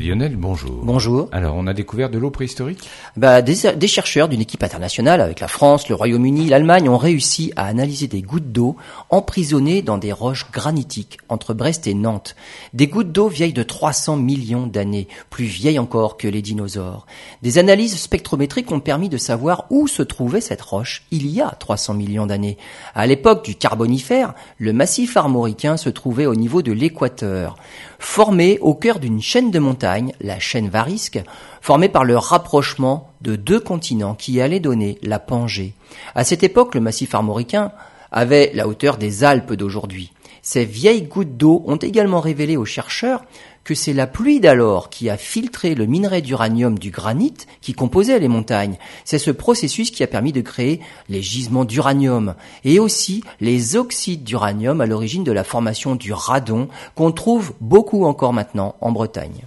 Lionel, bonjour. Bonjour. Alors, on a découvert de l'eau préhistorique? Bah, des, des, chercheurs d'une équipe internationale avec la France, le Royaume-Uni, l'Allemagne ont réussi à analyser des gouttes d'eau emprisonnées dans des roches granitiques entre Brest et Nantes. Des gouttes d'eau vieilles de 300 millions d'années, plus vieilles encore que les dinosaures. Des analyses spectrométriques ont permis de savoir où se trouvait cette roche il y a 300 millions d'années. À l'époque du Carbonifère, le massif armoricain se trouvait au niveau de l'équateur, formé au cœur d'une chaîne de montagnes la chaîne Varisque, formée par le rapprochement de deux continents qui allaient donner la Pangée. À cette époque, le massif armoricain avait la hauteur des Alpes d'aujourd'hui. Ces vieilles gouttes d'eau ont également révélé aux chercheurs que c'est la pluie d'alors qui a filtré le minerai d'uranium du granit qui composait les montagnes. C'est ce processus qui a permis de créer les gisements d'uranium et aussi les oxydes d'uranium à l'origine de la formation du radon qu'on trouve beaucoup encore maintenant en Bretagne.